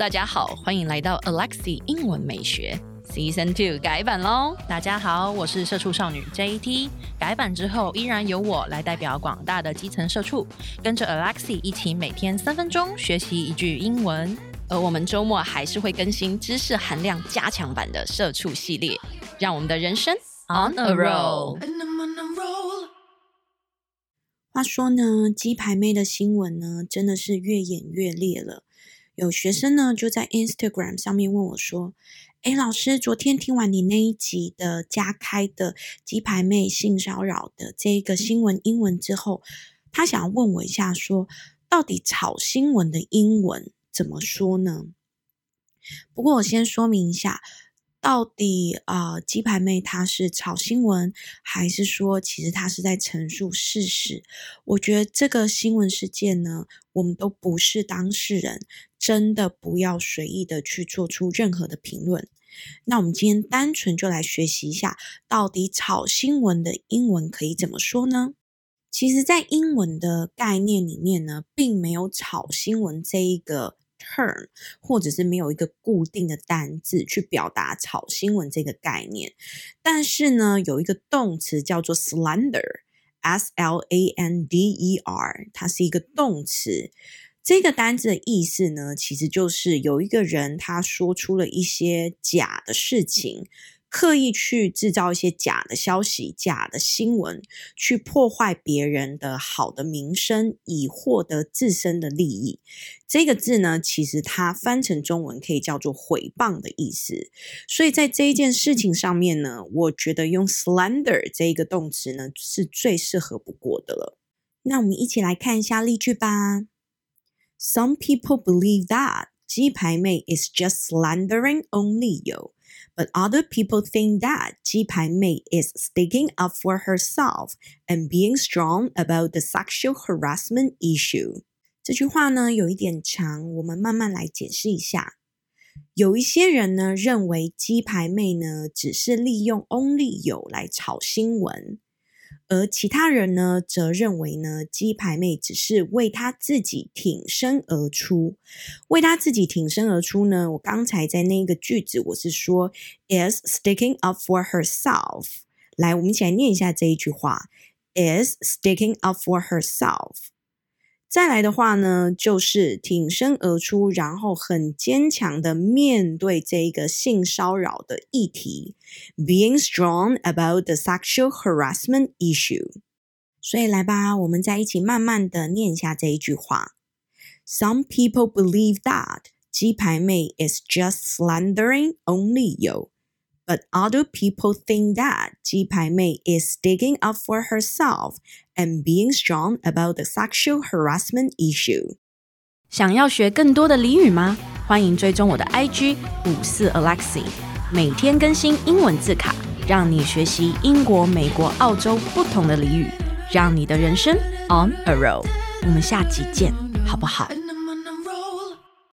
大家好，欢迎来到 Alexi 英文美学 Season Two 改版喽！大家好，我是社畜少女 JT。改版之后，依然由我来代表广大的基层社畜，跟着 Alexi 一起每天三分钟学习一句英文。而我们周末还是会更新知识含量加强版的社畜系列，让我们的人生 on a roll。话说呢，鸡排妹的新闻呢，真的是越演越烈了。有学生呢就在 Instagram 上面问我说：“诶，老师，昨天听完你那一集的加开的鸡排妹性骚扰的这一个新闻英文之后，他想要问我一下说，说到底炒新闻的英文怎么说呢？”不过我先说明一下。到底啊，鸡排妹她是炒新闻，还是说其实她是在陈述事实？我觉得这个新闻事件呢，我们都不是当事人，真的不要随意的去做出任何的评论。那我们今天单纯就来学习一下，到底炒新闻的英文可以怎么说呢？其实，在英文的概念里面呢，并没有炒新闻这一个。Term 或者是没有一个固定的单字去表达炒新闻这个概念，但是呢，有一个动词叫做 slander，s l a n d e r，它是一个动词。这个单字的意思呢，其实就是有一个人他说出了一些假的事情。刻意去制造一些假的消息、假的新闻，去破坏别人的好的名声，以获得自身的利益。这个字呢，其实它翻成中文可以叫做毁谤的意思。所以在这一件事情上面呢，我觉得用 slander 这一个动词呢，是最适合不过的了。那我们一起来看一下例句吧。Some people believe that 鸡排妹 is just slandering only you. But other people think that 鸡排妹 is sticking up for herself and being strong about the sexual harassment issue。这句话呢，有一点长，我们慢慢来解释一下。有一些人呢，认为鸡排妹呢，只是利用 only you 来炒新闻。 而其他人呢，则认为呢，鸡排妹只是为她自己挺身而出。为她自己挺身而出呢，我刚才在那个句子，我是说 is sticking up for herself。来，我们一起来念一下这一句话：is sticking up for herself。再来的话呢，就是挺身而出，然后很坚强的面对这个性骚扰的议题，being strong about the sexual harassment issue。所以来吧，我们再一起慢慢的念一下这一句话。Some people believe that 鸡排妹 is just slandering only you。But other people think that 鸡排妹 is sticking up for herself and being strong about the sexual harassment issue。想要学更多的俚语吗？欢迎追踪我的 IG 五四 Alexi，每天更新英文字卡，让你学习英国、美国、澳洲不同的俚语，让你的人生 on a roll。我们下集见，好不好？